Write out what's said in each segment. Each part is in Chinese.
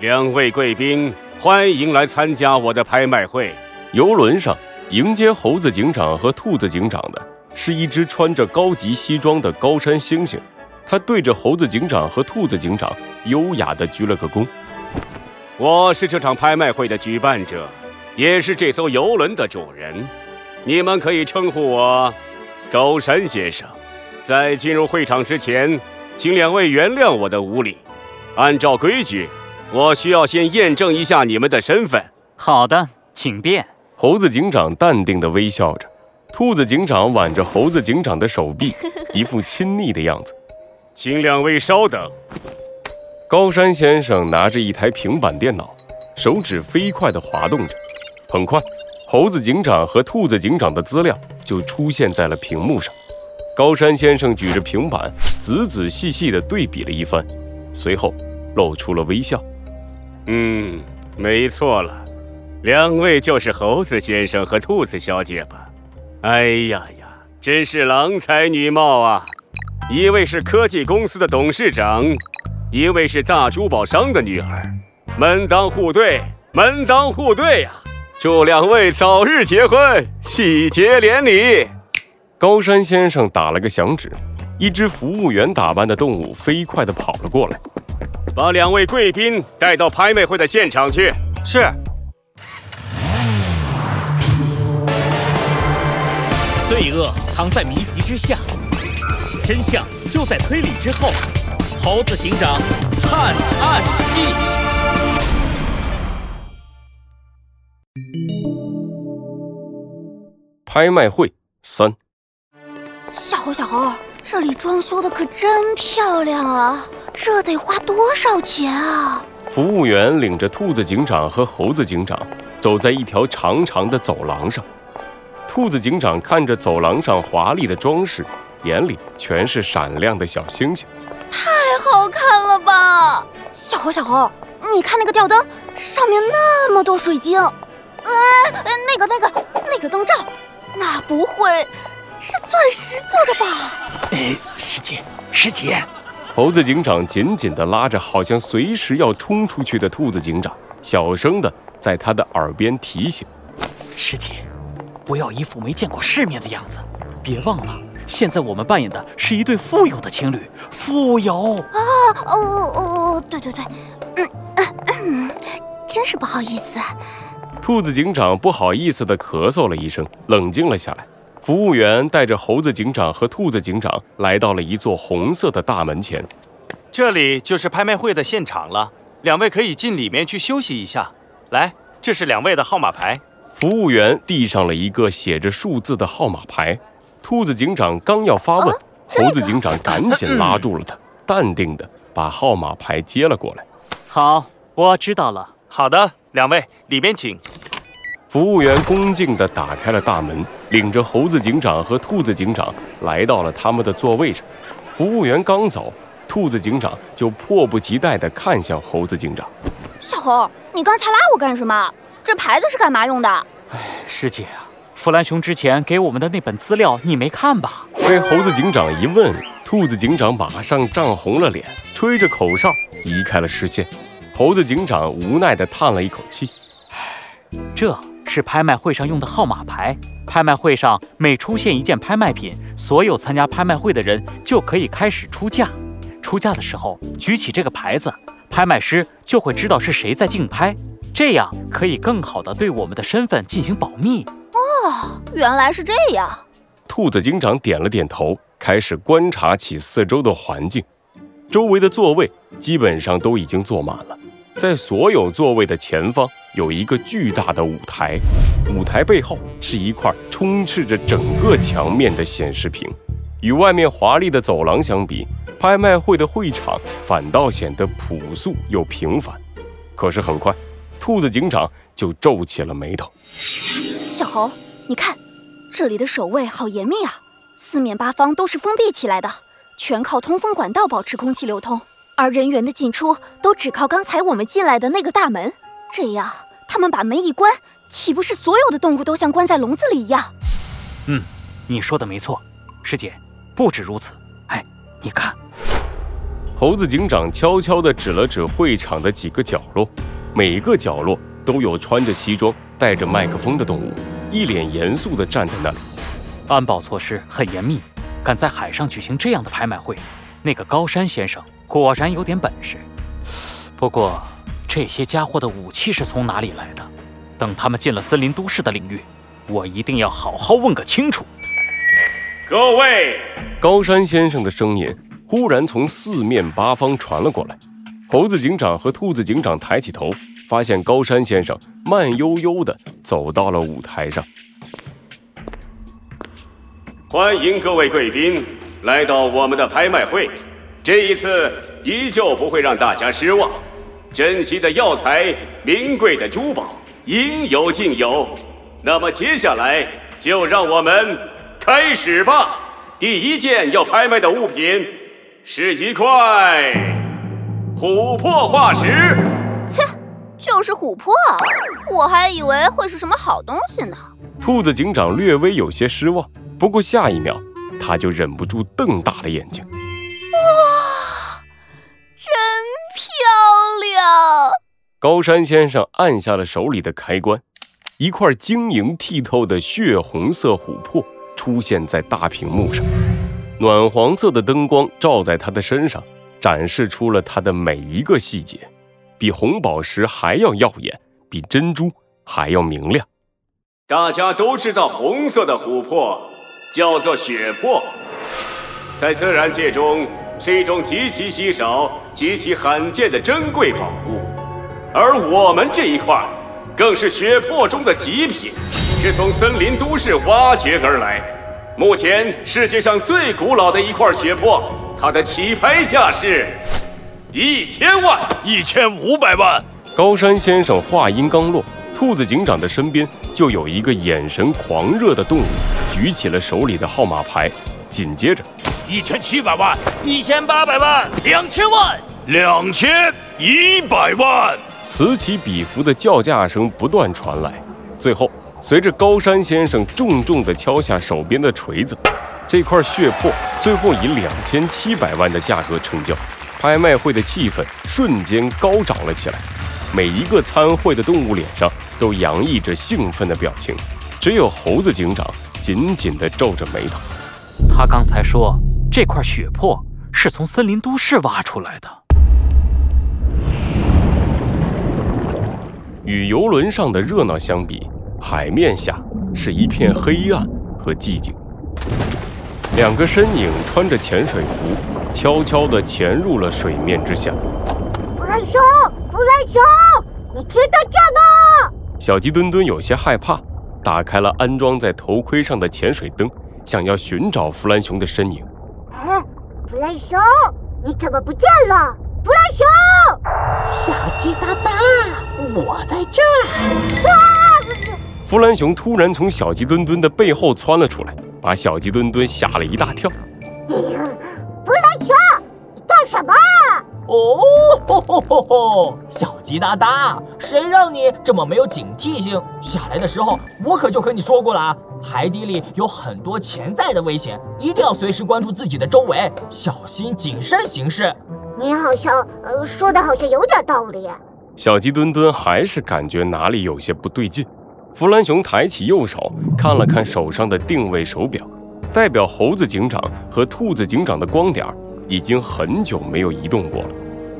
两位贵宾，欢迎来参加我的拍卖会。游轮上迎接猴子警长和兔子警长的是一只穿着高级西装的高山猩猩，他对着猴子警长和兔子警长优雅地鞠了个躬。我是这场拍卖会的举办者，也是这艘游轮的主人。你们可以称呼我高山先生。在进入会场之前，请两位原谅我的无礼。按照规矩，我需要先验证一下你们的身份。好的，请便。猴子警长淡定地微笑着，兔子警长挽着猴子警长的手臂，一副亲昵的样子。请两位稍等。高山先生拿着一台平板电脑，手指飞快地滑动着。很快，猴子警长和兔子警长的资料就出现在了屏幕上。高山先生举着平板，仔仔细细地对比了一番，随后露出了微笑。嗯，没错了，两位就是猴子先生和兔子小姐吧？哎呀呀，真是郎才女貌啊！一位是科技公司的董事长。一位是大珠宝商的女儿，门当户对，门当户对呀！祝两位早日结婚，喜结连理。高山先生打了个响指，一只服务员打扮的动物飞快地跑了过来，把两位贵宾带到拍卖会的现场去。是。罪恶藏在谜题之下，真相就在推理之后。猴子警长探案记。拍卖会三。小猴，小猴，这里装修的可真漂亮啊！这得花多少钱啊？服务员领着兔子警长和猴子警长走在一条长长的走廊上。兔子警长看着走廊上华丽的装饰，眼里全是闪亮的小星星。太好看了吧，小猴小猴，你看那个吊灯，上面那么多水晶，哎，那个那个那个灯罩，那不会是钻石做的吧？哎，师姐，师姐，猴子警长紧紧地拉着好像随时要冲出去的兔子警长，小声地在他的耳边提醒：师姐，不要一副没见过世面的样子，别忘了。现在我们扮演的是一对富有的情侣，富有啊！哦哦哦，对对对，嗯嗯，真是不好意思。兔子警长不好意思的咳嗽了一声，冷静了下来。服务员带着猴子警长和兔子警长来到了一座红色的大门前，这里就是拍卖会的现场了，两位可以进里面去休息一下。来，这是两位的号码牌。服务员递上了一个写着数字的号码牌。兔子警长刚要发问，猴子警长赶紧拉住了他，淡定地把号码牌接了过来。好，我知道了。好的，两位里边请。服务员恭敬地打开了大门，领着猴子警长和兔子警长来到了他们的座位上。服务员刚走，兔子警长就迫不及待地看向猴子警长：“小猴，你刚才拉我干什么？这牌子是干嘛用的？”哎，师姐啊。弗兰熊之前给我们的那本资料，你没看吧？被猴子警长一问，兔子警长马上涨红了脸，吹着口哨移开了视线。猴子警长无奈地叹了一口气：“唉，这是拍卖会上用的号码牌。拍卖会上每出现一件拍卖品，所有参加拍卖会的人就可以开始出价。出价的时候举起这个牌子，拍卖师就会知道是谁在竞拍，这样可以更好的对我们的身份进行保密。”哦，原来是这样。兔子警长点了点头，开始观察起四周的环境。周围的座位基本上都已经坐满了，在所有座位的前方有一个巨大的舞台，舞台背后是一块充斥着整个墙面的显示屏。与外面华丽的走廊相比，拍卖会的会场反倒显得朴素又平凡。可是很快，兔子警长就皱起了眉头。小猴。你看，这里的守卫好严密啊！四面八方都是封闭起来的，全靠通风管道保持空气流通，而人员的进出都只靠刚才我们进来的那个大门。这样，他们把门一关，岂不是所有的动物都像关在笼子里一样？嗯，你说的没错，师姐，不止如此。哎，你看，猴子警长悄悄地指了指会场的几个角落，每个角落都有穿着西装、带着麦克风的动物，一脸严肃地站在那里。安保措施很严密，敢在海上举行这样的拍卖会，那个高山先生果然有点本事。不过，这些家伙的武器是从哪里来的？等他们进了森林都市的领域，我一定要好好问个清楚。各位，高山先生的声音。忽然从四面八方传了过来，猴子警长和兔子警长抬起头，发现高山先生慢悠悠地走到了舞台上。欢迎各位贵宾来到我们的拍卖会，这一次依旧不会让大家失望，珍稀的药材、名贵的珠宝应有尽有。那么接下来就让我们开始吧。第一件要拍卖的物品。是一块琥珀化石。切，就是琥珀，我还以为会是什么好东西呢。兔子警长略微有些失望，不过下一秒他就忍不住瞪大了眼睛。哇，真漂亮！高山先生按下了手里的开关，一块晶莹剔透的血红色琥珀出现在大屏幕上。暖黄色的灯光照在他的身上，展示出了他的每一个细节，比红宝石还要耀眼，比珍珠还要明亮。大家都知道，红色的琥珀叫做血珀，在自然界中是一种极其稀少、极其罕见的珍贵宝物，而我们这一块更是血珀中的极品，是从森林都市挖掘而来。目前世界上最古老的一块血珀，它的起拍价是一千万、一千五百万。高山先生话音刚落，兔子警长的身边就有一个眼神狂热的动物举起了手里的号码牌，紧接着，一千七百万、一千八百万、两千万、两千一百万，此起彼伏的叫价声不断传来，最后。随着高山先生重重地敲下手边的锤子，这块血珀最后以两千七百万的价格成交。拍卖会的气氛瞬间高涨了起来，每一个参会的动物脸上都洋溢着兴奋的表情，只有猴子警长紧紧地皱着眉头。他刚才说这块血珀是从森林都市挖出来的，与游轮上的热闹相比。海面下是一片黑暗和寂静，两个身影穿着潜水服，悄悄地潜入了水面之下。弗兰熊，弗兰熊，你听得见吗？小鸡墩墩有些害怕，打开了安装在头盔上的潜水灯，想要寻找弗兰熊的身影。哎，弗兰熊，你怎么不见了？弗兰熊，小鸡大大，我在这儿。弗兰熊突然从小鸡墩墩的背后窜了出来，把小鸡墩墩吓了一大跳。哎呀弗兰熊，你干什么？哦吼吼吼吼！小鸡大大，谁让你这么没有警惕性？下来的时候我可就和你说过了啊，海底里有很多潜在的危险，一定要随时关注自己的周围，小心谨慎行事。你好像呃说的好像有点道理。小鸡墩墩还是感觉哪里有些不对劲。弗兰熊抬起右手，看了看手上的定位手表，代表猴子警长和兔子警长的光点已经很久没有移动过了。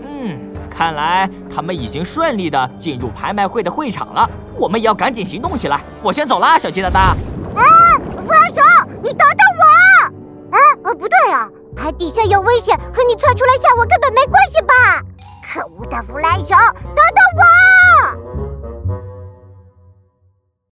嗯，看来他们已经顺利的进入拍卖会的会场了。我们也要赶紧行动起来。我先走啦，小鸡大大。你等等我！哎，呃，不对啊，海底下有危险，和你窜出来吓我根本没关系吧？可恶的弗兰熊，等等我